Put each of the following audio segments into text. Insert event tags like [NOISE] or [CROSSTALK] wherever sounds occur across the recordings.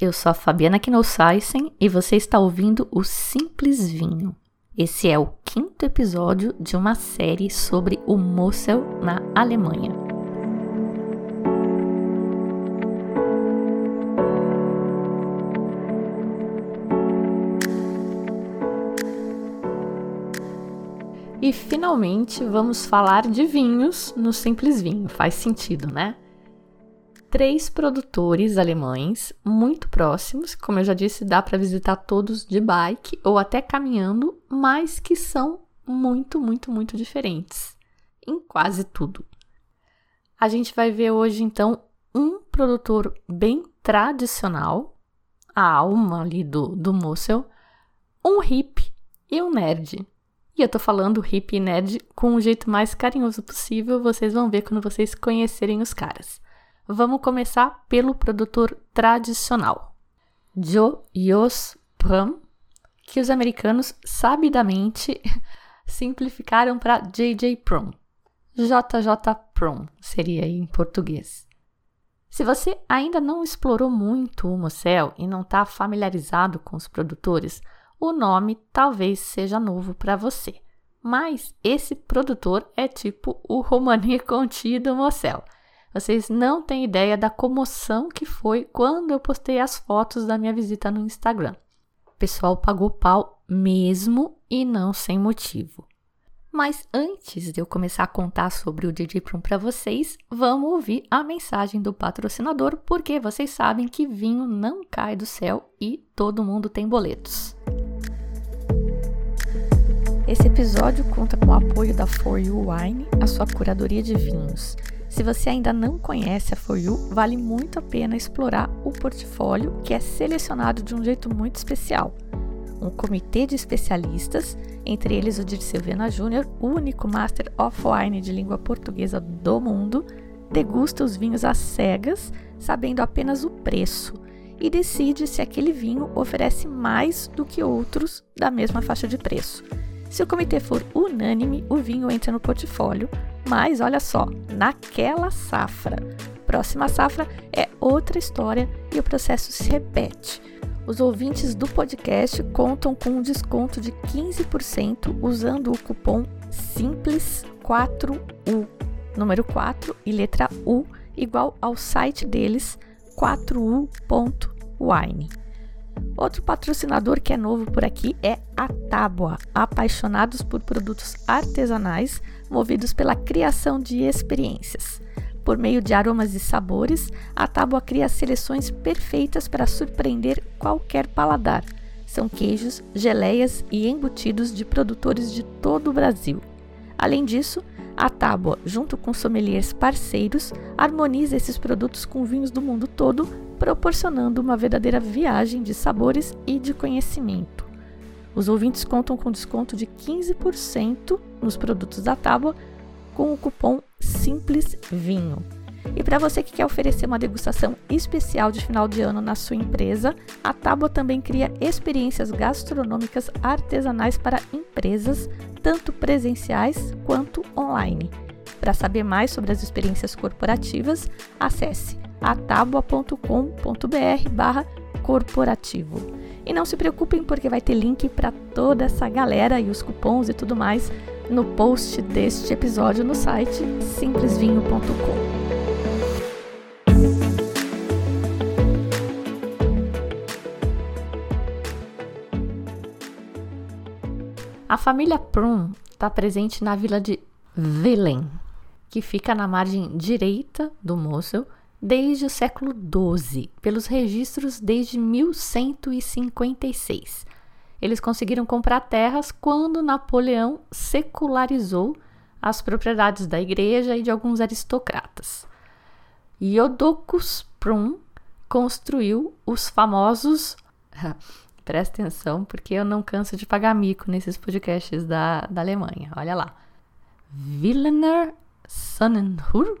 eu sou a Fabiana Knossaisen e você está ouvindo o Simples Vinho. Esse é o quinto episódio de uma série sobre o Mosel na Alemanha. E finalmente vamos falar de vinhos no Simples Vinho. Faz sentido, né? Três produtores alemães muito próximos, como eu já disse, dá para visitar todos de bike ou até caminhando, mas que são muito, muito, muito diferentes em quase tudo. A gente vai ver hoje então um produtor bem tradicional, a alma ali do, do Mosel, um hippie e um nerd. E eu tô falando hippie e nerd com o jeito mais carinhoso possível, vocês vão ver quando vocês conhecerem os caras. Vamos começar pelo produtor tradicional, Joe Yos Pram, que os americanos sabidamente [LAUGHS] simplificaram para JJ Prom. JJ Prom seria em português. Se você ainda não explorou muito o Mosel e não está familiarizado com os produtores, o nome talvez seja novo para você. Mas esse produtor é tipo o Romani [LAUGHS] Conti do Mosel – vocês não têm ideia da comoção que foi quando eu postei as fotos da minha visita no Instagram. O pessoal pagou pau mesmo e não sem motivo. Mas antes de eu começar a contar sobre o DJ Prum para vocês, vamos ouvir a mensagem do patrocinador, porque vocês sabem que vinho não cai do céu e todo mundo tem boletos. Esse episódio conta com o apoio da For You Wine, a sua curadoria de vinhos. Se você ainda não conhece a For You, vale muito a pena explorar o portfólio que é selecionado de um jeito muito especial. Um comitê de especialistas, entre eles o Dirceu Viana Júnior, o único Master of Wine de língua portuguesa do mundo, degusta os vinhos às cegas, sabendo apenas o preço, e decide se aquele vinho oferece mais do que outros da mesma faixa de preço. Se o comitê for unânime, o vinho entra no portfólio, mas olha só, naquela safra. Próxima safra é outra história e o processo se repete. Os ouvintes do podcast contam com um desconto de 15% usando o cupom SIMPLES4U, número 4 e letra U, igual ao site deles 4u.wine. Outro patrocinador que é novo por aqui é a Tábua, apaixonados por produtos artesanais movidos pela criação de experiências. Por meio de aromas e sabores, a Tábua cria seleções perfeitas para surpreender qualquer paladar. São queijos, geleias e embutidos de produtores de todo o Brasil. Além disso, a Tábua, junto com sommeliers parceiros, harmoniza esses produtos com vinhos do mundo todo, proporcionando uma verdadeira viagem de sabores e de conhecimento. Os ouvintes contam com desconto de 15% nos produtos da Tábua com o cupom Simples Vinho. E para você que quer oferecer uma degustação especial de final de ano na sua empresa, a Tábua também cria experiências gastronômicas artesanais para empresas, tanto presenciais quanto online. Para saber mais sobre as experiências corporativas, acesse atabua.com.br corporativo. E não se preocupem porque vai ter link para toda essa galera e os cupons e tudo mais no post deste episódio no site simplesvinho.com. A família Prum está presente na vila de Willen, que fica na margem direita do Mosel, desde o século XII, pelos registros desde 1156. Eles conseguiram comprar terras quando Napoleão secularizou as propriedades da igreja e de alguns aristocratas. Iodocus Prum construiu os famosos. [LAUGHS] Presta atenção, porque eu não canso de pagar mico nesses podcasts da, da Alemanha. Olha lá. Willener Sonnenhur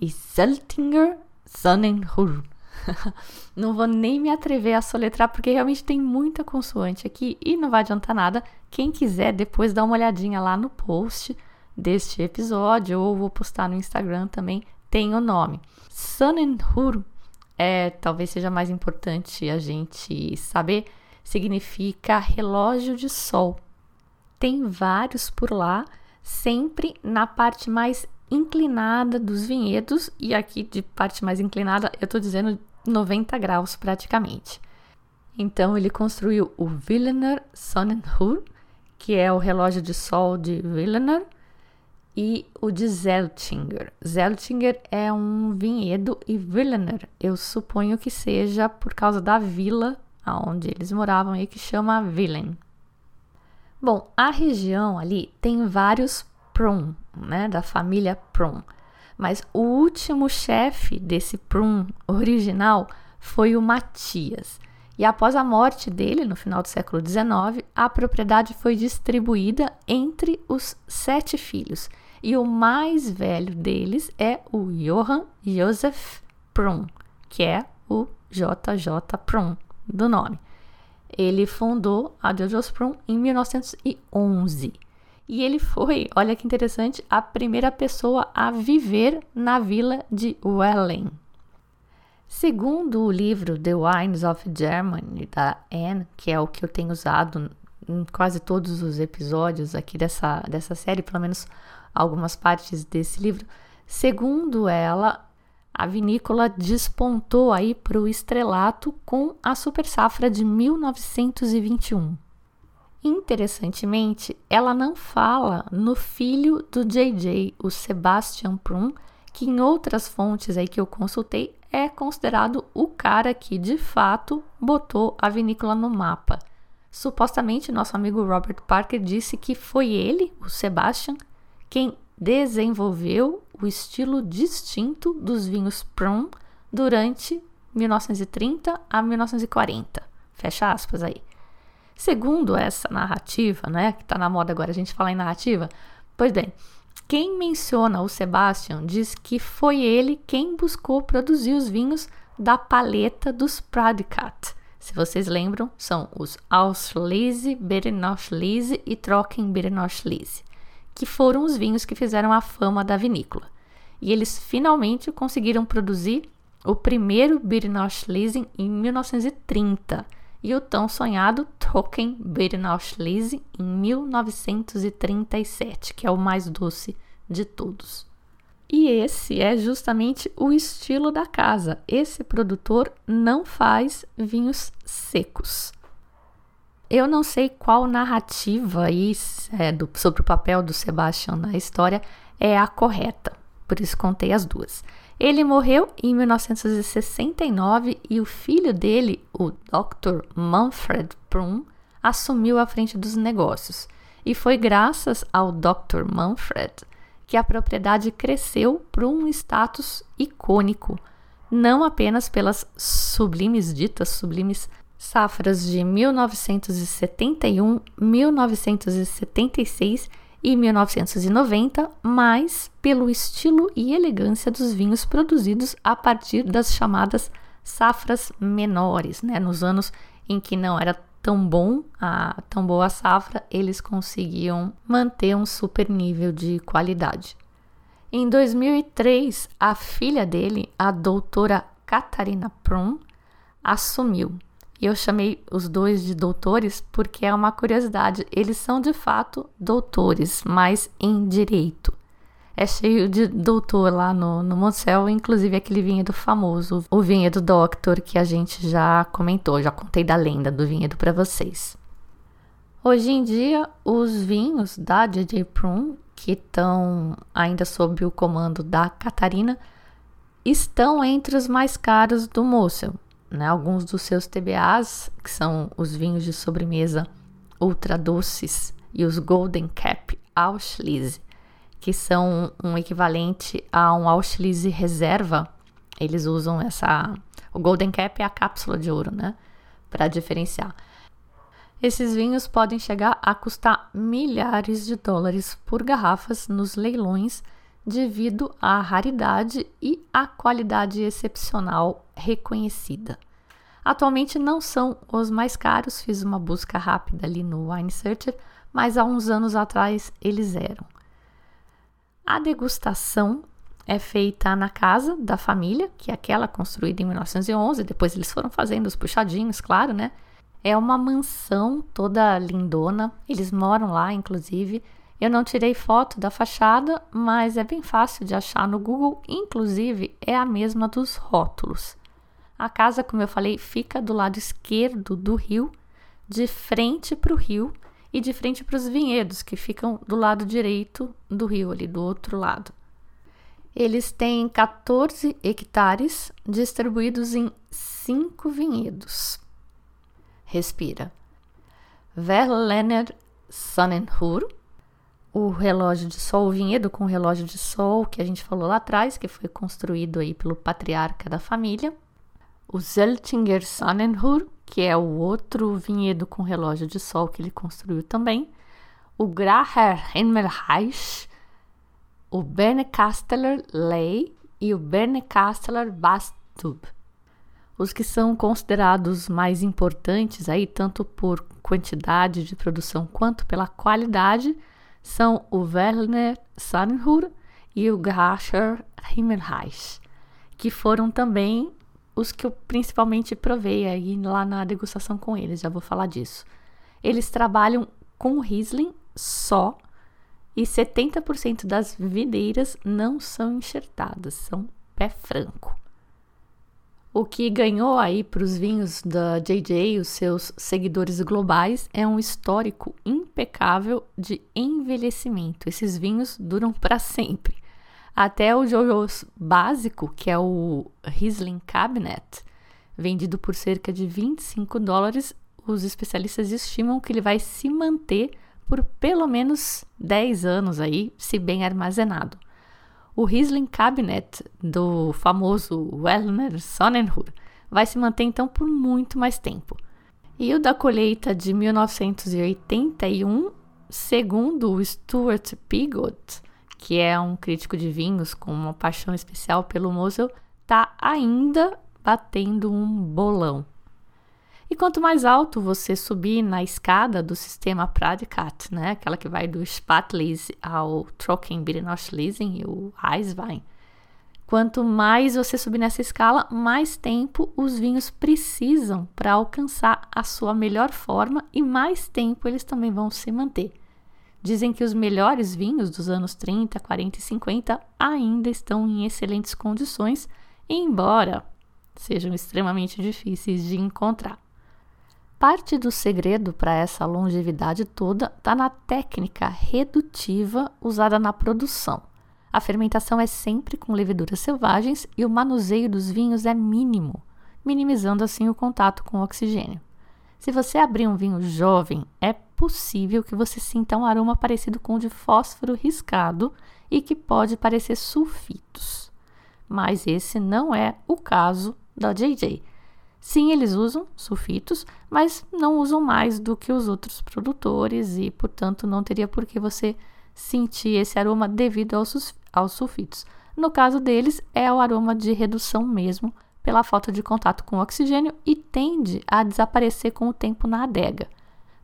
e Seltinger Sonnenhur. [LAUGHS] não vou nem me atrever a soletrar porque realmente tem muita consoante aqui e não vai adiantar nada. Quem quiser depois dá uma olhadinha lá no post deste episódio ou vou postar no Instagram também, tem o nome. Sonnenhur é talvez seja mais importante a gente saber, significa relógio de sol. Tem vários por lá, sempre na parte mais inclinada dos vinhedos, e aqui de parte mais inclinada eu estou dizendo 90 graus praticamente. Então ele construiu o Willener Sonnenhuhr, que é o relógio de sol de Willener, e o de Zeltinger. Zeltinger é um vinhedo e Willener, eu suponho que seja por causa da vila onde eles moravam e que chama Willen. Bom, a região ali tem vários Prum, né, da família Prum. Mas o último chefe desse Prum original foi o Matias. E após a morte dele, no final do século XIX, a propriedade foi distribuída entre os sete filhos. E o mais velho deles é o Johann Joseph Prum, que é o JJ Prum do nome. Ele fundou a Jojo's Prum em 1911. E ele foi, olha que interessante, a primeira pessoa a viver na vila de Wellen. Segundo o livro The Wines of Germany, da Anne, que é o que eu tenho usado em quase todos os episódios aqui dessa, dessa série, pelo menos algumas partes desse livro, segundo ela, a vinícola despontou aí para o estrelato com a super safra de 1921. Interessantemente, ela não fala no filho do JJ, o Sebastian Prum, que em outras fontes aí que eu consultei é considerado o cara que de fato botou a vinícola no mapa. Supostamente, nosso amigo Robert Parker disse que foi ele, o Sebastian, quem desenvolveu o estilo distinto dos vinhos Prum durante 1930 a 1940. Fecha aspas aí. Segundo essa narrativa, né, que está na moda agora a gente falar em narrativa, pois bem, quem menciona o Sebastian diz que foi ele quem buscou produzir os vinhos da paleta dos Pradicat. Se vocês lembram, são os Auslese, Berenauslese e Trocken Berenauslese, que foram os vinhos que fizeram a fama da vinícola. E eles finalmente conseguiram produzir o primeiro Berenauslese em 1930 e o tão sonhado Trocken Beerenauslese em 1937, que é o mais doce de todos. E esse é justamente o estilo da casa. Esse produtor não faz vinhos secos. Eu não sei qual narrativa aí, é, do, sobre o papel do Sebastian na história é a correta, por isso contei as duas. Ele morreu em 1969 e o filho dele, o Dr. Manfred Prum, assumiu a frente dos negócios. E foi graças ao Dr. Manfred que a propriedade cresceu para um status icônico, não apenas pelas sublimes ditas sublimes safras de 1971, 1976 e 1990, mas pelo estilo e elegância dos vinhos produzidos a partir das chamadas safras menores, né? Nos anos em que não era tão bom a tão boa safra, eles conseguiam manter um super nível de qualidade. Em 2003, a filha dele, a doutora Catarina Prum, assumiu e eu chamei os dois de doutores porque é uma curiosidade. Eles são de fato doutores, mas em direito. É cheio de doutor lá no, no inclusive aquele vinhedo famoso, o vinhedo Doctor, que a gente já comentou, já contei da lenda do vinhedo para vocês. Hoje em dia, os vinhos da DJ Prum, que estão ainda sob o comando da Catarina, estão entre os mais caros do Mosel né, alguns dos seus TBAs, que são os vinhos de sobremesa ultra doces, e os Golden Cap Auslese, que são um equivalente a um Auslese reserva. Eles usam essa. O Golden Cap é a cápsula de ouro, né? Para diferenciar. Esses vinhos podem chegar a custar milhares de dólares por garrafas nos leilões devido à raridade e à qualidade excepcional reconhecida. Atualmente não são os mais caros, fiz uma busca rápida ali no Wine Searcher, mas há uns anos atrás eles eram. A degustação é feita na casa da família, que é aquela construída em 1911. Depois eles foram fazendo os puxadinhos, claro, né? É uma mansão toda lindona. Eles moram lá, inclusive. Eu não tirei foto da fachada, mas é bem fácil de achar no Google. Inclusive, é a mesma dos rótulos. A casa, como eu falei, fica do lado esquerdo do rio, de frente para o rio e de frente para os vinhedos, que ficam do lado direito do rio, ali do outro lado. Eles têm 14 hectares distribuídos em cinco vinhedos. Respira. Verlener Sonnenhur, o relógio de sol, o vinhedo com o relógio de sol que a gente falou lá atrás, que foi construído aí pelo patriarca da família. O Zeltinger Sonnenhur, que é o outro vinhedo com relógio de sol que ele construiu também. O Graher Himmelreich, o Bernecasteller Ley e o Bernecasteller Bastub. Os que são considerados mais importantes aí, tanto por quantidade de produção quanto pela qualidade, são o Werner Sannenhur e o Grascher Himmelreich, que foram também os que eu principalmente provei aí lá na degustação com eles, já vou falar disso. Eles trabalham com Riesling só e 70% das videiras não são enxertadas, são pé franco. O que ganhou aí para os vinhos da JJ, os seus seguidores globais, é um histórico impecável de envelhecimento. Esses vinhos duram para sempre. Até o Jojo's básico, que é o Riesling Cabinet, vendido por cerca de 25 dólares, os especialistas estimam que ele vai se manter por pelo menos 10 anos aí, se bem armazenado. O Riesling Cabinet do famoso Wellner Sonnenhur vai se manter então por muito mais tempo. E o da colheita de 1981, segundo o Stuart Pigot, que é um crítico de vinhos com uma paixão especial pelo Mosel, está ainda batendo um bolão. E quanto mais alto você subir na escada do sistema Pradikat, né, aquela que vai do Spatlese ao Trockenbirnoschlesen e o Eiswein, quanto mais você subir nessa escala, mais tempo os vinhos precisam para alcançar a sua melhor forma e mais tempo eles também vão se manter. Dizem que os melhores vinhos dos anos 30, 40 e 50 ainda estão em excelentes condições, embora sejam extremamente difíceis de encontrar. Parte do segredo para essa longevidade toda está na técnica redutiva usada na produção. A fermentação é sempre com leveduras selvagens e o manuseio dos vinhos é mínimo, minimizando assim o contato com o oxigênio. Se você abrir um vinho jovem, é possível que você sinta um aroma parecido com o de fósforo riscado e que pode parecer sulfitos. Mas esse não é o caso da JJ Sim, eles usam sulfitos, mas não usam mais do que os outros produtores e, portanto, não teria por que você sentir esse aroma devido aos, sulfitos. No caso deles, é o aroma de redução mesmo, pela falta de contato com o oxigênio e tende a desaparecer com o tempo na adega.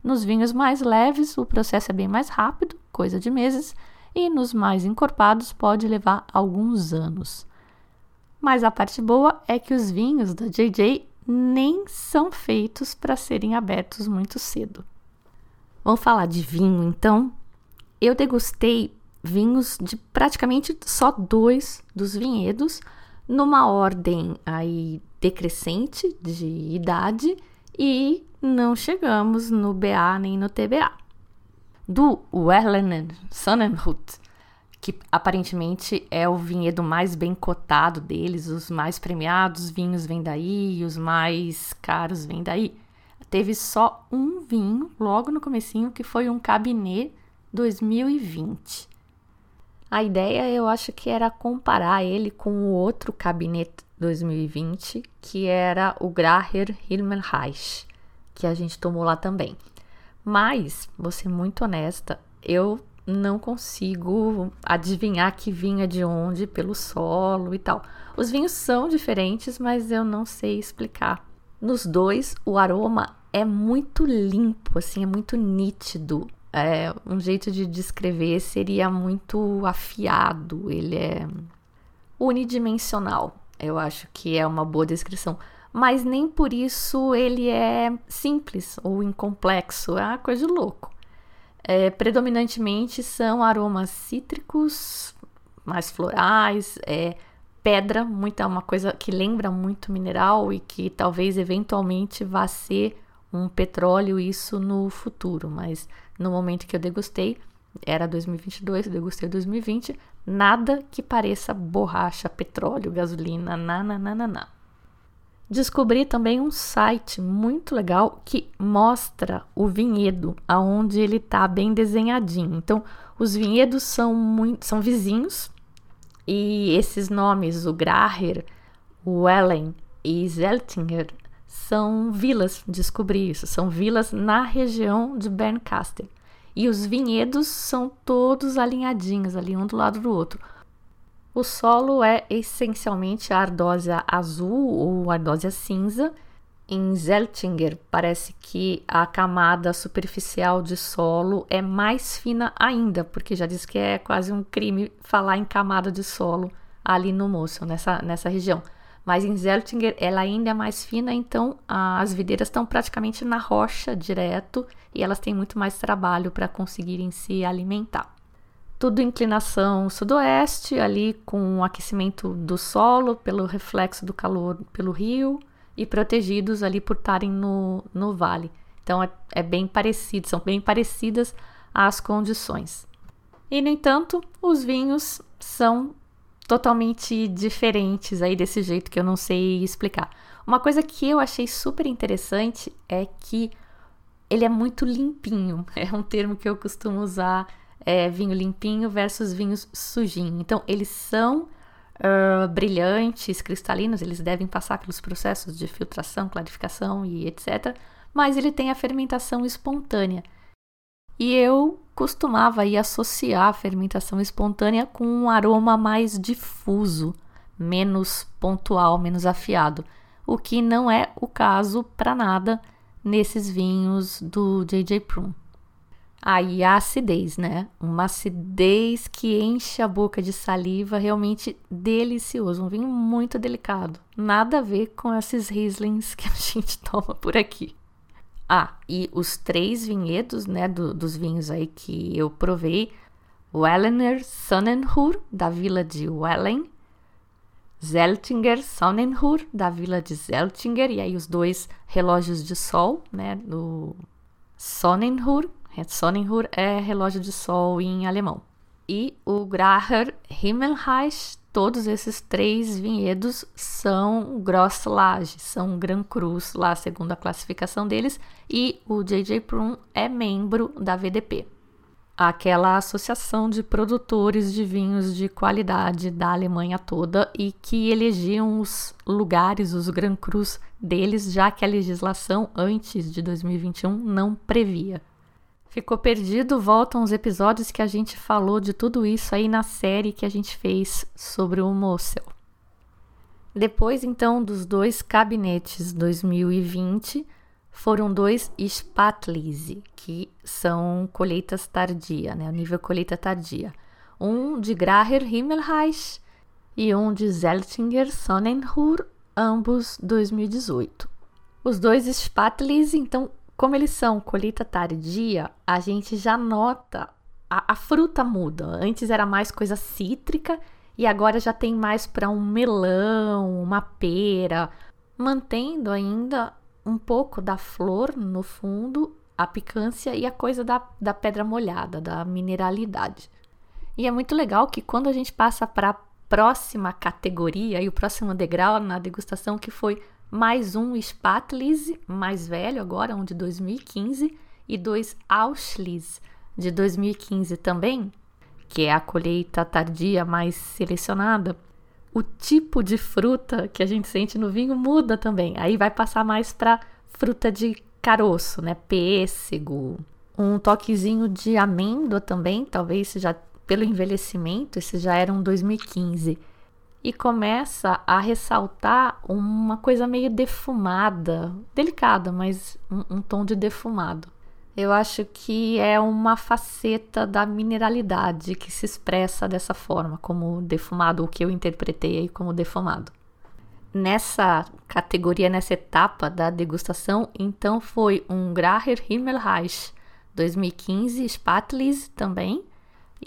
Nos vinhos mais leves, o processo é bem mais rápido, coisa de meses, e nos mais encorpados pode levar alguns anos. Mas a parte boa é que os vinhos da JJ nem são feitos para serem abertos muito cedo. Vamos falar de vinho então? Eu degustei vinhos de praticamente só dois dos vinhedos, numa ordem aí decrescente de idade e não chegamos no BA nem no TBA. Do Werlener Sonnenhut que aparentemente é o vinhedo mais bem cotado deles, os mais premiados vinhos vêm daí, os mais caros vêm daí. Teve só um vinho logo no comecinho que foi um Cabinet 2020. A ideia eu acho que era comparar ele com o outro Cabinet 2020, que era o Graher Himmelreich, que a gente tomou lá também. Mas, vou ser muito honesta, eu não consigo adivinhar que vinha de onde pelo solo e tal. Os vinhos são diferentes, mas eu não sei explicar. Nos dois, o aroma é muito limpo, assim, é muito nítido. É, um jeito de descrever seria muito afiado. Ele é unidimensional. Eu acho que é uma boa descrição. Mas nem por isso ele é simples ou incomplexo. É uma coisa de louco. É, predominantemente são aromas cítricos, mais florais, é, pedra, muita uma coisa que lembra muito mineral e que talvez eventualmente vá ser um petróleo isso no futuro, mas no momento que eu degustei, era 2022, eu degustei 2020, nada que pareça borracha, petróleo, gasolina, nananana. Descobri também um site muito legal que mostra o vinhedo, aonde ele tá bem desenhadinho. Então, os vinhedos são muito, são vizinhos e esses nomes, o Graher, o Ellen e Zeltinger, são vilas, descobri isso, são vilas na região de Bernkastel. E os vinhedos são todos alinhadinhos ali um do lado do outro. O solo é essencialmente a ardósia azul ou ardósia cinza. Em Zeltinger, parece que a camada superficial de solo é mais fina ainda, porque já diz que é quase um crime falar em camada de solo ali no Moço, nessa, nessa região. Mas em Zeltinger ela ainda é mais fina, então as videiras estão praticamente na rocha direto e elas têm muito mais trabalho para conseguirem se alimentar. Tudo inclinação sudoeste, ali com o aquecimento do solo pelo reflexo do calor pelo rio e protegidos ali por estarem no, no vale. Então é, é bem parecido, são bem parecidas as condições. E no entanto, os vinhos são totalmente diferentes aí desse jeito que eu não sei explicar. Uma coisa que eu achei super interessante é que ele é muito limpinho. [LAUGHS] É um termo que eu costumo usar, é vinho limpinho versus vinhos sujinho. Então, eles são uh, brilhantes, cristalinos, eles devem passar pelos processos de filtração, clarificação e etc. Mas ele tem a fermentação espontânea. E eu costumava aí associar a fermentação espontânea com um aroma mais difuso, menos pontual, menos afiado, o que não é o caso para nada nesses vinhos do JJ Prum. Aí a acidez, né? Uma acidez que enche a boca de saliva, realmente delicioso, um vinho muito delicado. Nada a ver com esses Rieslings que a [LAUGHS] gente toma por aqui. Ah, e os três vinhedos, né, do, dos vinhos aí que eu provei, Wellener Sonnenhur, da vila de Wellen, Zeltinger Sonnenhur, da vila de Zeltinger, e aí os dois relógios de sol, né, do Sonnenhur, Sonnenhur é relógio de sol em alemão, e o Graher Himmelreich todos esses três vinhedos são Grosslage, são Gran Cruz, lá segundo a classificação deles, e o JJ Prum é membro da VDP, aquela associação de produtores de vinhos de qualidade da Alemanha toda e que elegiam os lugares, os Gran Cruz deles, já que a legislação antes de 2021 não previa. Ficou perdido? Voltam os episódios que a gente falou de tudo isso aí na série que a gente fez sobre o Mossel. Depois, então, dos dois gabinetes 2020, foram dois Spatlise, que são colheitas tardia, né? O nível colheita tardia. Um de Graher Himmelreich e um de Zeltinger Sonnenhur, ambos 2018. Os dois Spatlise, então, como eles são colheita tardia, a gente já nota a, a fruta muda. Antes era mais coisa cítrica e agora já tem mais para um melão, uma pera, mantendo ainda um pouco da flor no fundo, a picância e a coisa da, da pedra molhada, da mineralidade. E é muito legal que quando a gente passa para a próxima categoria e o próximo degrau na degustação, que foi mais um Spatlise, mais velho agora, um de 2015, e dois Auschlitz, de 2015 também, que é a colheita tardia mais selecionada. O tipo de fruta que a gente sente no vinho muda também. Aí vai passar mais para fruta de caroço, né? Pêssego, um toquezinho de amêndoa também, talvez já pelo envelhecimento, esse já era um 2015 e começa a ressaltar uma coisa meio defumada, delicada, mas um, um tom de defumado. Eu acho que é uma faceta da mineralidade que se expressa dessa forma, como defumado, o que eu interpretei aí como defumado. Nessa categoria, nessa etapa da degustação, então foi um Graher Himmelreich 2015 Spatlis também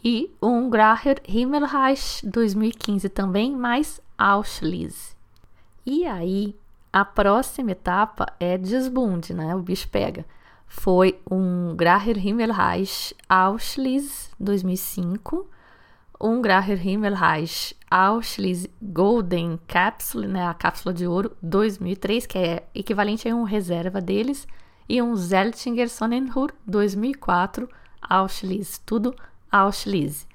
e um Graher Himmelreich 2015 também, mais Auschlitz. E aí, a próxima etapa é desbunde, né? O bicho pega foi um Graher Himmelreich Auschlitz 2005, um Graher Himmelreich Auschlitz Golden Capsule, né, a cápsula de ouro 2003, que é equivalente a um reserva deles, e um Zeltinger Sonnenhur 2004 Auschlitz, tudo Auschlitz.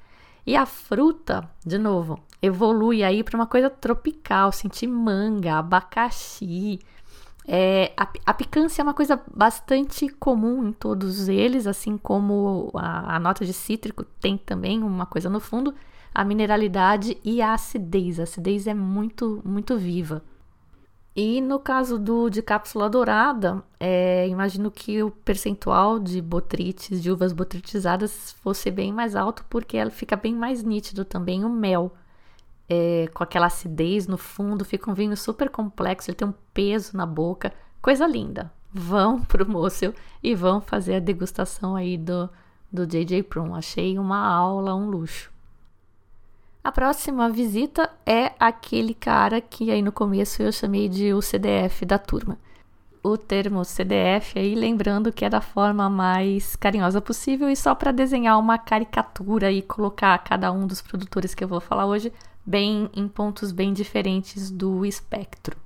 E a fruta, de novo, evolui aí para uma coisa tropical, sentir manga, abacaxi, é, a, a, picância é uma coisa bastante comum em todos eles, assim como a, a, nota de cítrico tem também uma coisa no fundo, a mineralidade e a acidez. A acidez é muito, muito viva. E no caso do de cápsula dourada, é, imagino que o percentual de botrites, de uvas botritizadas, fosse bem mais alto, porque ela fica bem mais nítido também o mel é, com aquela acidez no fundo, fica um vinho super complexo, ele tem um peso na boca, coisa linda. Vão [LAUGHS] pro Mossel e vão fazer a degustação aí do, do JJ Prum. Achei uma aula, um luxo. A próxima visita é aquele cara que aí no começo eu chamei de o CDF da turma. O termo CDF aí, lembrando que é da forma mais carinhosa possível e só para desenhar uma caricatura e colocar cada um dos produtores que eu vou falar hoje bem em pontos bem diferentes do espectro.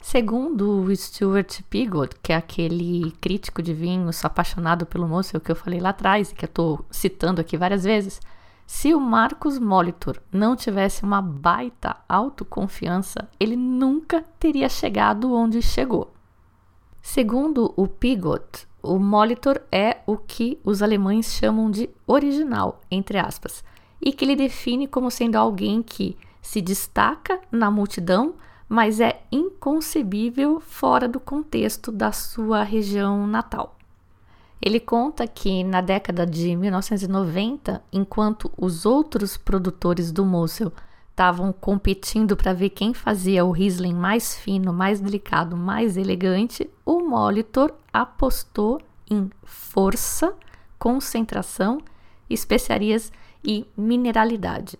Segundo o Stuart Pigot, que é aquele crítico de vinhos apaixonado pelo moço que eu falei lá atrás e que eu estou citando aqui várias vezes, se o Marcos Molitor não tivesse uma baita autoconfiança, ele nunca teria chegado onde chegou. Segundo o Pigot, o Molitor é o que os alemães chamam de original, entre aspas, e que ele define como sendo alguém que se destaca na multidão, mas é inconcebível fora do contexto da sua região natal. Ele conta que na década de 1990, enquanto os outros produtores do Mosel estavam competindo para ver quem fazia o Riesling mais fino, mais delicado, mais elegante, o Molitor apostou em força, concentração, especiarias e mineralidade.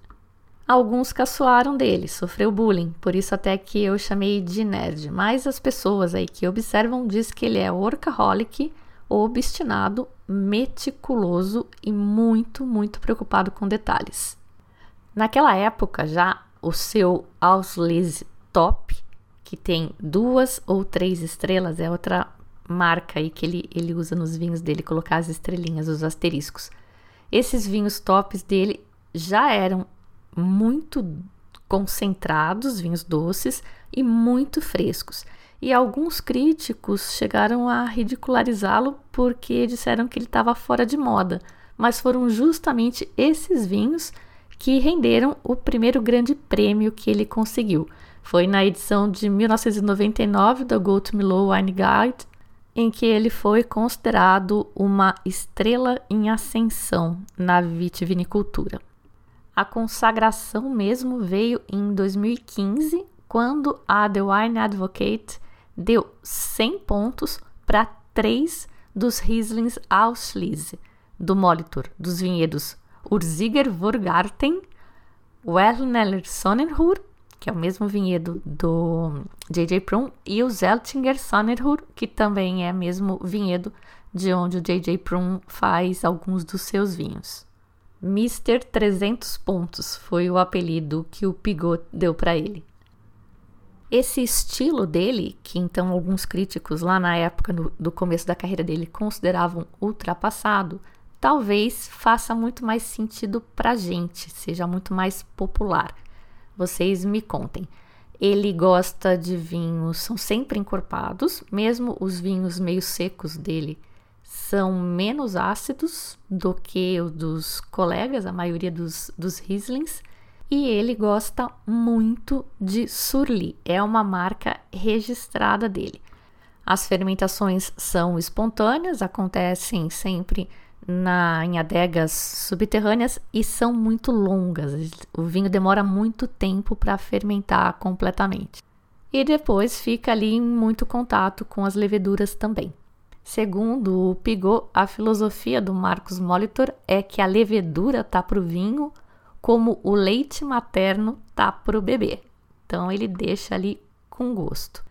Alguns caçoaram dele, sofreu bullying, por isso até que eu chamei de nerd, mas as pessoas aí que observam diz que ele é workaholic, obstinado, meticuloso e muito, muito preocupado com detalhes. Naquela época já o seu Auslese Top, que tem duas ou três estrelas, é outra marca aí que ele, ele usa nos vinhos dele, colocar as estrelinhas, os asteriscos. Esses vinhos tops dele já eram muito concentrados, vinhos doces e muito frescos. E alguns críticos chegaram a ridicularizá-lo porque disseram que ele estava fora de moda, mas foram justamente esses vinhos que renderam o primeiro grande prêmio que ele conseguiu. Foi na edição de 1999 da Go to Milo Wine Guide, em que ele foi considerado uma estrela em ascensão na vitivinicultura. A consagração mesmo veio em 2015, quando a The Wine Advocate deu 100 pontos para três dos Rieslings Auslese do Molitor, dos vinhedos Urziger Vorgarten, Wellneller Sonnenhur que é o mesmo vinhedo do J.J. Prum, e o Zeltinger Sonnerhur, que também é mesmo vinhedo de onde o J.J. Prum faz alguns dos seus vinhos. Mister 300 pontos foi o apelido que o Pigot deu para ele. Esse estilo dele, que então alguns críticos lá na época do, do começo da carreira dele consideravam ultrapassado, talvez faça muito mais sentido para gente, seja muito mais popular. Vocês me contem. Ele gosta de vinhos, são sempre encorpados, mesmo os vinhos meio secos dele são menos ácidos do que os dos colegas, a maioria dos, dos Rieslings. E ele gosta muito de Surly, é uma marca registrada dele. As fermentações são espontâneas, acontecem sempre na, em adegas subterrâneas e são muito longas. O vinho demora muito tempo para fermentar completamente. E depois fica ali em muito contato com as leveduras também. Segundo o Pigot, a filosofia do Marcos Molitor é que a levedura tá para o vinho como o leite materno tá para o bebê. Então ele deixa ali com gosto.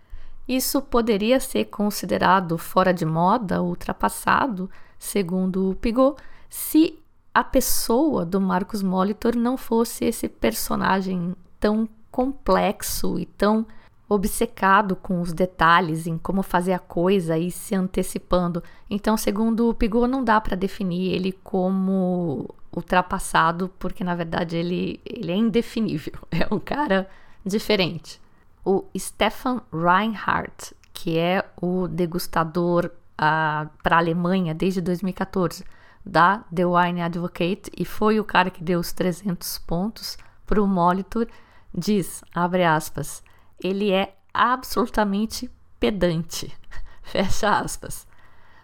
Isso poderia ser considerado fora de moda, ultrapassado, segundo o Pigot, se a pessoa do Marcos Molitor não fosse esse personagem tão complexo e tão obcecado com os detalhes em como fazer a coisa e se antecipando. Então, segundo o Pigot, não dá para definir ele como ultrapassado, porque na verdade ele, ele é indefinível. [LAUGHS] É um cara diferente. O Stefan Reinhardt, que é o degustador uh, para a Alemanha desde 2014 da The Wine Advocate e foi o cara que deu os 300 pontos para o Molitor, diz, abre aspas, ele é absolutamente pedante. [LAUGHS] Fecha aspas.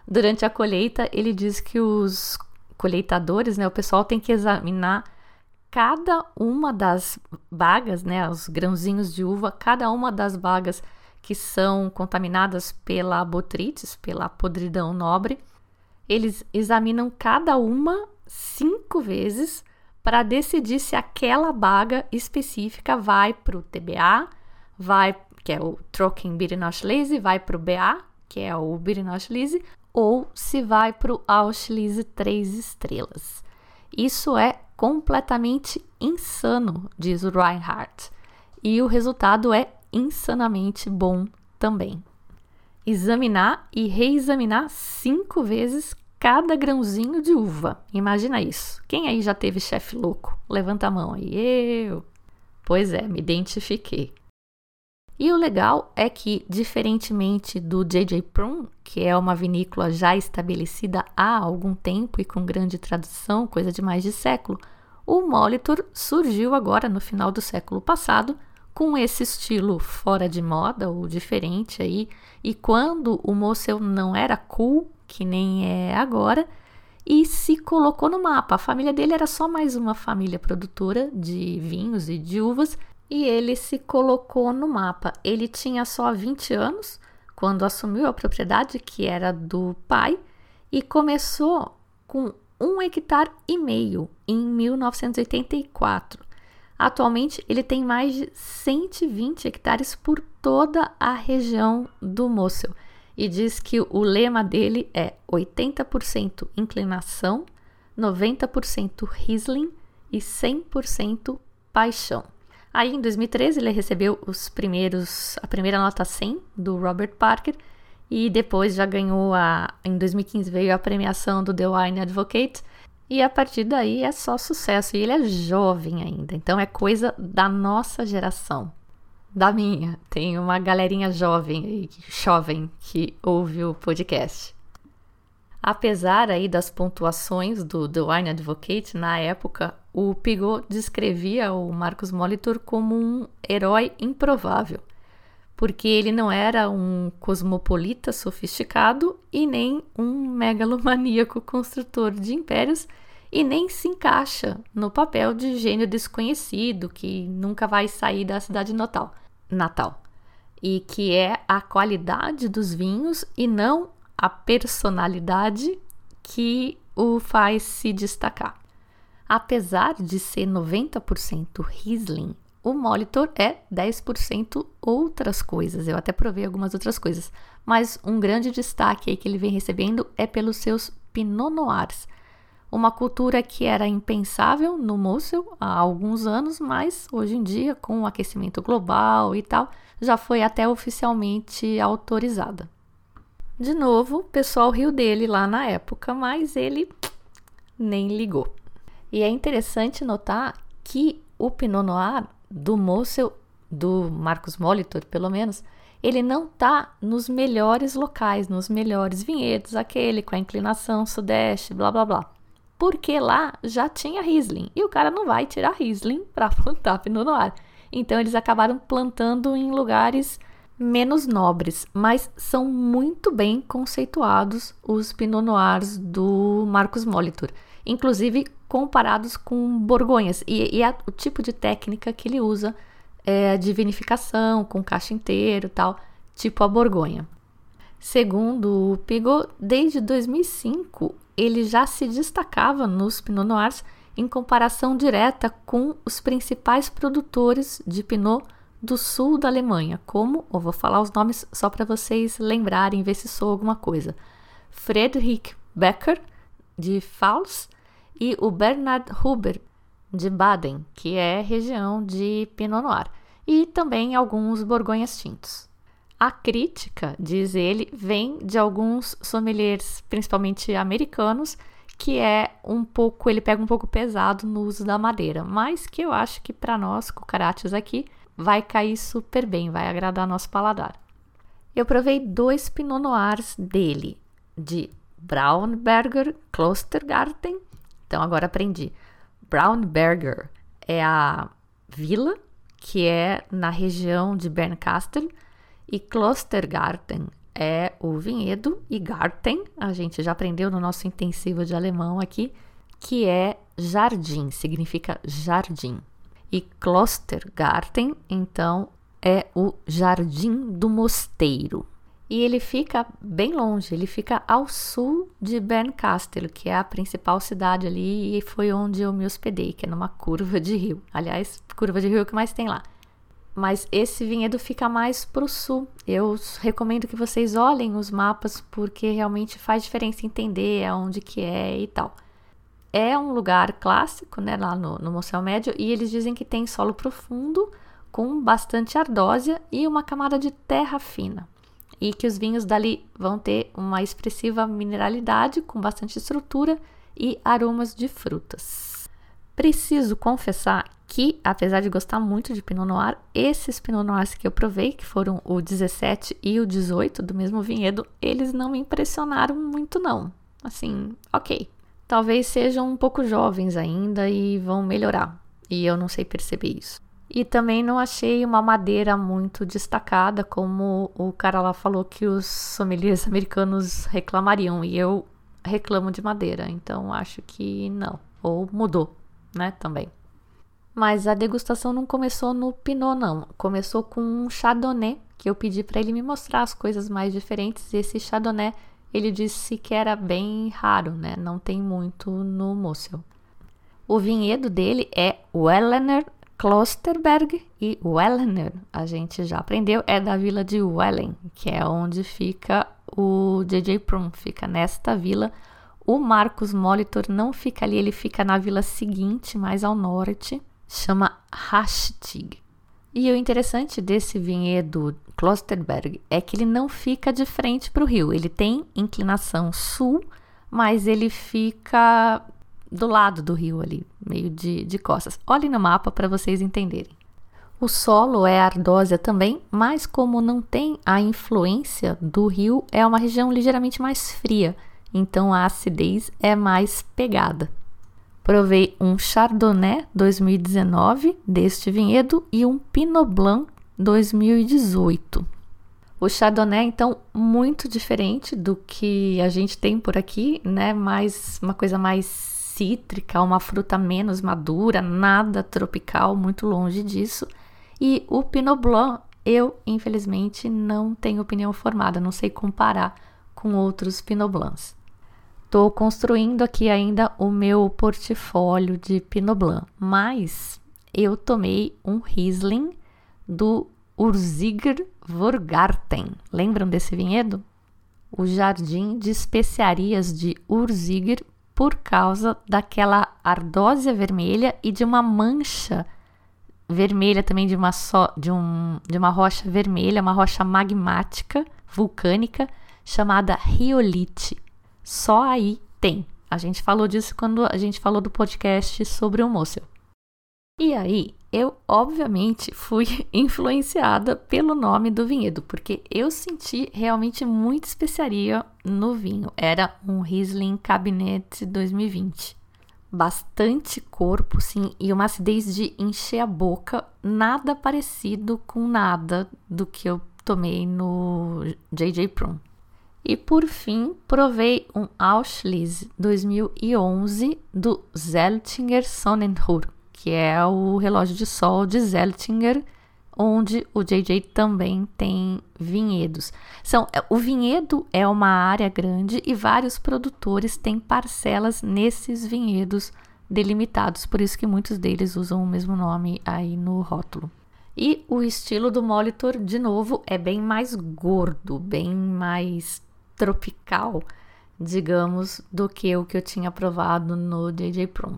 Durante a colheita, ele diz que os colheitadores, né, o pessoal tem que examinar cada uma das bagas, né, os grãozinhos de uva, cada uma das bagas que são contaminadas pela botrites, pela podridão nobre, eles examinam cada uma cinco vezes para decidir se aquela baga específica vai para o TBA, vai, que é o Trocken Birinoschlese, vai para o BA, que é o Birinoschlese, ou se vai para o Auschlese 3 estrelas. Isso é completamente insano, diz o Reinhardt, e o resultado é insanamente bom também. Examinar e reexaminar cinco vezes cada grãozinho de uva. Imagina isso. Quem aí já teve chefe louco? Levanta a mão aí. Eu. Pois é, me identifiquei. E o legal é que, diferentemente do JJ Prum, que é uma vinícola já estabelecida há algum tempo e com grande tradição, coisa de mais de século, o Molitor surgiu agora no final do século passado com esse estilo fora de moda ou diferente aí. E quando o Mosel não era cool, que nem é agora, e se colocou no mapa. A família dele era só mais uma família produtora de vinhos e de uvas e ele se colocou no mapa. Ele tinha só 20 anos quando assumiu a propriedade, que era do pai, e começou com um hectare e meio em 1984. Atualmente, ele tem mais de 120 hectares por toda a região do Mosel e diz que o lema dele é 80% inclinação, 90% Riesling e 100% paixão. Aí em 2013 ele recebeu os primeiros a primeira nota 100 do Robert Parker e depois já ganhou a em 2015 veio a premiação do The Wine Advocate e a partir daí é só sucesso e ele é jovem ainda, então é coisa da nossa geração. Da minha, tem uma galerinha jovem, jovem que ouve o podcast. Apesar aí das pontuações do The Wine Advocate na época, o Pigot descrevia o Marcos Molitor como um herói improvável, porque ele não era um cosmopolita sofisticado e nem um megalomaníaco construtor de impérios e nem se encaixa no papel de gênio desconhecido que nunca vai sair da cidade natal, natal e que é a qualidade dos vinhos e não a personalidade que o faz se destacar. Apesar de ser 90% Riesling, o Molitor é 10% outras coisas. Eu até provei algumas outras coisas, mas um grande destaque aí que ele vem recebendo é pelos seus Pinot Noirs. Uma cultura que era impensável no Mosel há alguns anos, mas hoje em dia, com o aquecimento global e tal, já foi até oficialmente autorizada. De novo, o pessoal riu dele lá na época, mas ele nem ligou. E é interessante notar que o Pinot Noir do Mosel, do Marcos Molitor, pelo menos, ele não está nos melhores locais, nos melhores vinhedos, aquele com a inclinação sudeste, blá blá blá. Porque lá já tinha Riesling e o cara não vai tirar Riesling para [LAUGHS] plantar Pinot Noir. Então eles acabaram plantando em lugares menos nobres, mas são muito bem conceituados os Pinot Noirs do Marcos Molitor, inclusive comparados com Borgonhas. E, e é o tipo de técnica que ele usa é de vinificação, com caixa inteiro tal, tipo a Borgonha. Segundo o Pigot, desde 2005 ele já se destacava nos Pinot Noirs em comparação direta com os principais produtores de Pinot do sul da Alemanha, como, eu vou falar os nomes só para vocês lembrarem, ver se sou alguma coisa. Friedrich Becker, de Pfalz, e o Bernard Huber, de Baden, que é região de Pinot Noir, e também alguns borgonhas tintos. A crítica, diz ele, vem de alguns sommeliers, principalmente americanos, que é um pouco, ele pega um pouco pesado no uso da madeira, mas que eu acho que para nós, cucarates aqui, vai cair super bem, vai agradar nosso paladar. Eu provei dois Pinot Noirs dele, de Braunberger Klostergarten. Então agora aprendi. Braunberger é a vila que é na região de Bernkastel e Klostergarten é o vinhedo e Garten, a gente já aprendeu no nosso intensivo de alemão aqui, que é jardim, significa jardim. E Klostergarten, então, é o jardim do mosteiro. E ele fica bem longe, ele fica ao sul de Bernkastel, que é a principal cidade ali e foi onde eu me hospedei, que é numa curva de rio. Aliás, curva de rio é que mais tem lá. Mas esse vinhedo fica mais para o sul. Eu recomendo que vocês olhem os mapas porque realmente faz diferença entender aonde que é e tal é um lugar clássico, né, lá no, no Moncel Médio, e eles dizem que tem solo profundo, com bastante ardósia e uma camada de terra fina. E que os vinhos dali vão ter uma expressiva mineralidade, com bastante estrutura e aromas de frutas. Preciso confessar que, apesar de gostar muito de Pinot Noir, esses Pinot Noirs que eu provei, que foram o 17 e o 18 do mesmo vinhedo, eles não me impressionaram muito não. Assim, ok, talvez sejam um pouco jovens ainda e vão melhorar. E eu não sei perceber isso. E também não achei uma madeira muito destacada, como o cara lá falou que os sommeliers [LAUGHS] americanos reclamariam. E eu reclamo de madeira, então acho que não. Ou mudou, né? Também. Mas a degustação não começou no Pinot, não. Começou com um Chardonnay, que eu pedi para ele me mostrar as coisas mais diferentes. E esse Chardonnay ele disse que era bem raro, né? Não tem muito no Mosel. O vinhedo dele é Wellener Klosterberg e Wellener, a gente já aprendeu, é da vila de Wellen, que é onde fica o JJ Prum, fica nesta vila. O Marcos Molitor não fica ali, ele fica na vila seguinte, mais ao norte, chama Hastig. E o interessante desse vinhedo Klosterberg é que ele não fica de frente para o rio. Ele tem inclinação sul, mas ele fica do lado do rio ali, meio de, de costas. Olhem no mapa para vocês entenderem. O solo é ardósia também, mas como não tem a influência do rio, é uma região ligeiramente mais fria, então a acidez é mais pegada. Provei um Chardonnay 2019 deste vinhedo e um Pinot Blanc 2018. O Chardonnay, então, muito diferente do que a gente tem por aqui, né? Mais uma coisa mais cítrica, uma fruta menos madura, nada tropical, muito longe disso. E o Pinot Blanc, eu infelizmente não tenho opinião formada, não sei comparar com outros Pinot Blancs. Estou construindo aqui ainda o meu portfólio de Pinot Blanc, mas eu tomei um Riesling do Urziger Vorgarten. Lembram desse vinhedo? O jardim de especiarias de Urziger por causa daquela ardósia vermelha e de uma mancha vermelha também de uma só de um de uma rocha vermelha, uma rocha magmática vulcânica chamada riolite. Só aí tem. A gente falou disso quando a gente falou do podcast sobre o Mossel. E aí, eu obviamente fui [LAUGHS] influenciada pelo nome do vinhedo, porque eu senti realmente muita especiaria no vinho. Era um Riesling Cabinet 2020. Bastante corpo, sim, e uma acidez de encher a boca, nada parecido com nada do que eu tomei no JJ Prum. E por fim, provei um Auschwitz 2011 do Zeltinger Sonnenhur, que é o relógio de sol de Zeltinger, onde o JJ também tem vinhedos. São, é, o vinhedo é uma área grande e vários produtores têm parcelas nesses vinhedos delimitados, por isso que muitos deles usam o mesmo nome aí no rótulo. E o estilo do Molitor, de novo, é bem mais gordo, bem mais tropical, digamos, do que o que eu tinha provado no DJ Prom.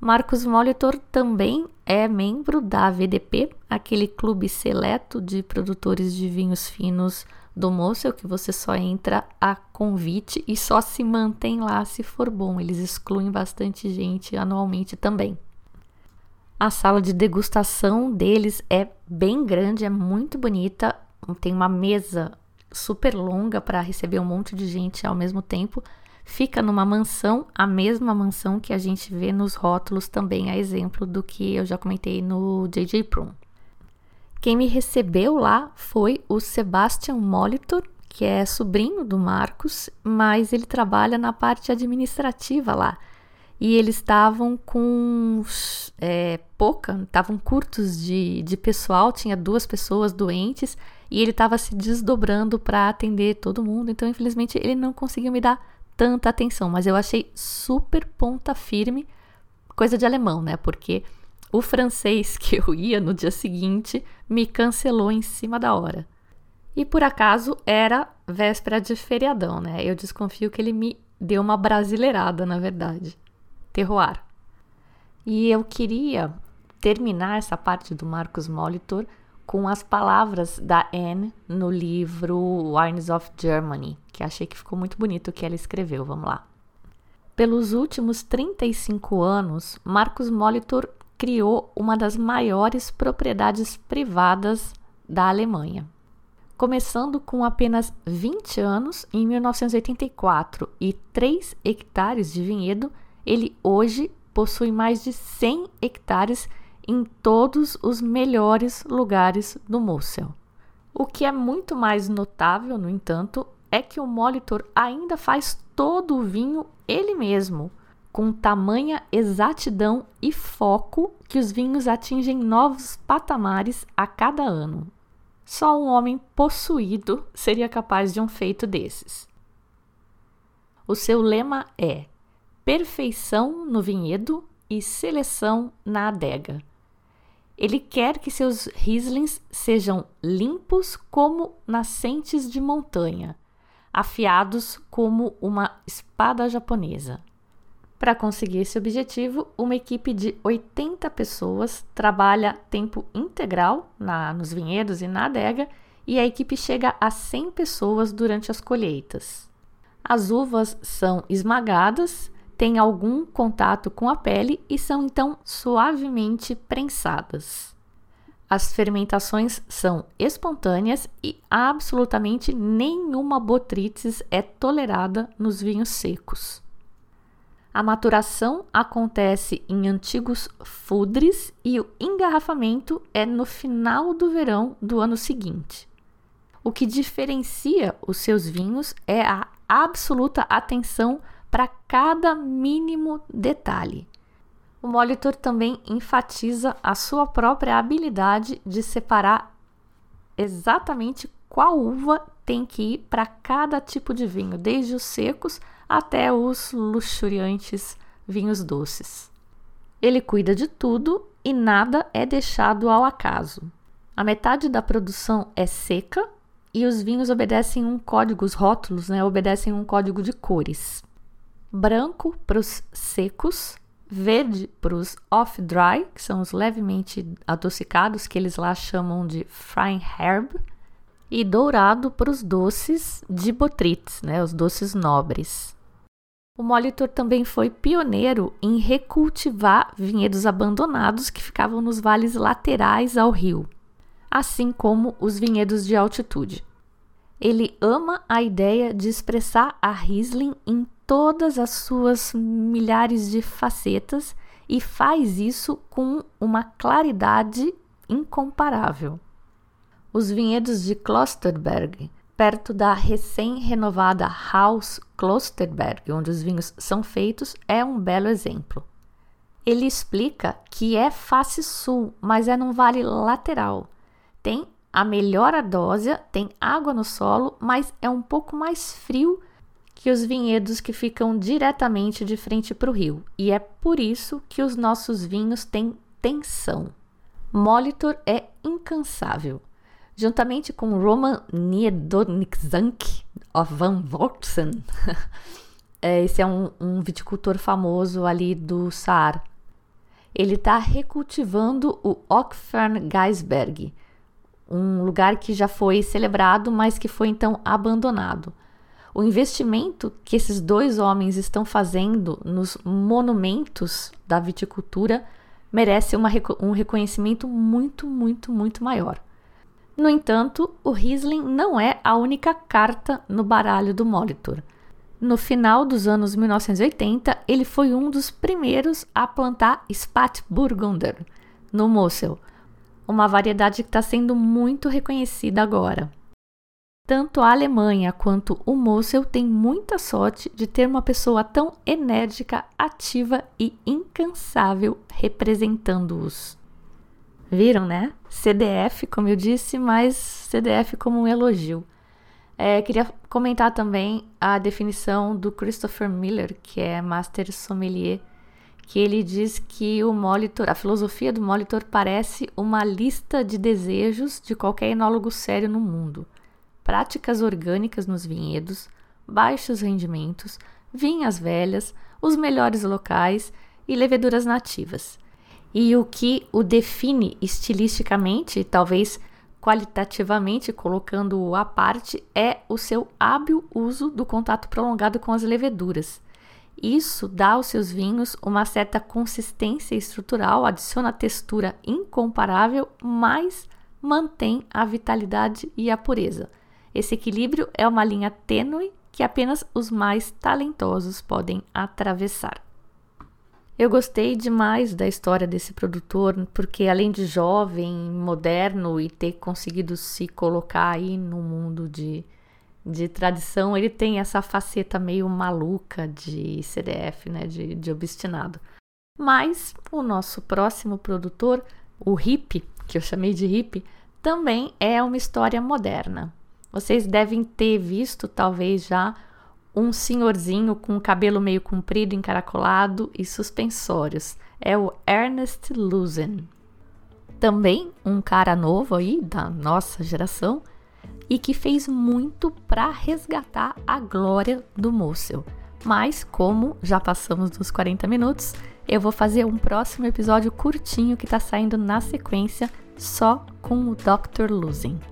Marcos Molitor também é membro da VDP, aquele clube seleto de produtores de vinhos finos do Mosel, que você só entra a convite e só se mantém lá se for bom. Eles excluem bastante gente anualmente também. A sala de degustação deles é bem grande, é muito bonita. Tem uma mesa super longa para receber um monte de gente ao mesmo tempo. Fica numa mansão, a mesma mansão que a gente vê nos rótulos também, a exemplo do que eu já comentei no JJ Prum. Quem me recebeu lá foi o Sebastian Molitor, que é sobrinho do Marcos, mas ele trabalha na parte administrativa lá e eles estavam com é, pouca, estavam curtos de, de pessoal, tinha duas pessoas doentes e ele estava se desdobrando para atender todo mundo, então infelizmente ele não conseguiu me dar tanta atenção, mas eu achei super ponta firme, coisa de alemão, né? Porque o francês [LAUGHS] que eu ia no dia seguinte me cancelou em cima da hora. E por acaso era véspera de feriadão, né? Eu desconfio que ele me deu uma brasileirada, na verdade terroir. E eu queria terminar essa parte do Marcos Molitor com as palavras da Anne no livro Wines of Germany, que achei que ficou muito bonito o que ela escreveu. Vamos lá. Pelos últimos 35 anos, Marcos Molitor criou uma das maiores propriedades privadas da Alemanha. Começando com apenas 20 anos, em 1984, e 3 hectares de vinhedo, ele hoje possui mais de 100 hectares em todos os melhores lugares do Mosel. O que é muito mais notável, no entanto, é que o Molitor ainda faz todo o vinho ele mesmo, com tamanha exatidão e foco que os vinhos atingem novos patamares a cada ano. Só um homem possuído seria capaz de um feito desses. O seu lema é perfeição no vinhedo e seleção na adega. Ele quer que seus Rieslings sejam limpos como nascentes de montanha, afiados como uma espada japonesa. Para conseguir esse objetivo, uma equipe de 80 pessoas trabalha tempo integral na, nos vinhedos e na adega, e a equipe chega a 100 pessoas durante as colheitas. As uvas são esmagadas têm algum contato com a pele e são então suavemente prensadas. As fermentações são espontâneas e absolutamente nenhuma botrytis é tolerada nos vinhos secos. A maturação acontece em antigos fudres e o engarrafamento é no final do verão do ano seguinte. O que diferencia os seus vinhos é a absoluta atenção para cada mínimo detalhe. O Molitor também enfatiza a sua própria habilidade de separar exatamente qual uva tem que ir para cada tipo de vinho, desde os secos até os luxuriantes vinhos doces. Ele cuida de tudo e nada é deixado ao acaso. A metade da produção é seca e os vinhos obedecem um código, os rótulos né, obedecem um código de cores branco para os secos, verde para os off-dry, que são os levemente adocicados, que eles lá chamam de fine herb, e dourado para os doces de botrytis, né, os doces nobres. O Molitor também foi pioneiro em recultivar vinhedos abandonados que ficavam nos vales laterais ao rio, assim como os vinhedos de altitude. Ele ama a ideia de expressar a Riesling em todas as suas milhares de facetas e faz isso com uma claridade incomparável. os vinhedos de Klosterberg, perto da recém-renovada Haus Klosterberg, onde os vinhos são feitos, é um belo exemplo. Ele explica que é face sul, mas é num vale lateral. Tem a melhor adósia, tem água no solo, mas é um pouco mais frio que os vinhedos que ficam diretamente de frente para o rio. E é por isso que os nossos vinhos têm tensão. Molitor é incansável. Juntamente com Roman Niedonixank of Van Vorksen, [LAUGHS] é, esse é um, um viticultor famoso ali do Saar. Ele está recultivando o Ockfern Geisberg, um lugar que já foi celebrado, mas que foi então abandonado. O investimento que esses dois homens estão fazendo nos monumentos da viticultura merece uma, um reconhecimento muito, muito, muito maior. No entanto, o Riesling não é a única carta no baralho do Molitor. No final dos anos 1980, ele foi um dos primeiros a plantar Spatburgunder no Mosel, uma variedade que está sendo muito reconhecida agora. Tanto a Alemanha quanto o Mosel têm muita sorte de ter uma pessoa tão enérgica, ativa e incansável representando-os. Viram, né? CDF, como eu disse, mas CDF como um elogio. É, queria comentar também a definição do Christopher Miller, que é Master Sommelier, que ele diz que o Molitor, a filosofia do Molitor parece uma lista de desejos de qualquer enólogo sério no mundo práticas orgânicas nos vinhedos, baixos rendimentos, vinhas velhas, os melhores locais e leveduras nativas. E o que o define estilisticamente, talvez qualitativamente colocando-o à parte, é o seu hábil uso do contato prolongado com as leveduras. Isso dá aos seus vinhos uma certa consistência estrutural, adiciona textura incomparável, mas mantém a vitalidade e a pureza. Esse equilíbrio é uma linha tênue que apenas os mais talentosos podem atravessar. Eu gostei demais da história desse produtor, porque além de jovem, moderno e ter conseguido se colocar aí no mundo de, de tradição, ele tem essa faceta meio maluca de CDF, né, de, de obstinado. Mas o nosso próximo produtor, o Hip, que eu chamei de Hip, também é uma história moderna. Vocês devem ter visto, talvez já, um senhorzinho com o cabelo meio comprido, encaracolado e suspensórios. É o Ernest Lusen. Também um cara novo aí da nossa geração e que fez muito para resgatar a glória do Mossel. Mas como já passamos dos 40 minutos, eu vou fazer um próximo episódio curtinho que está saindo na sequência só com o Dr. Lusen.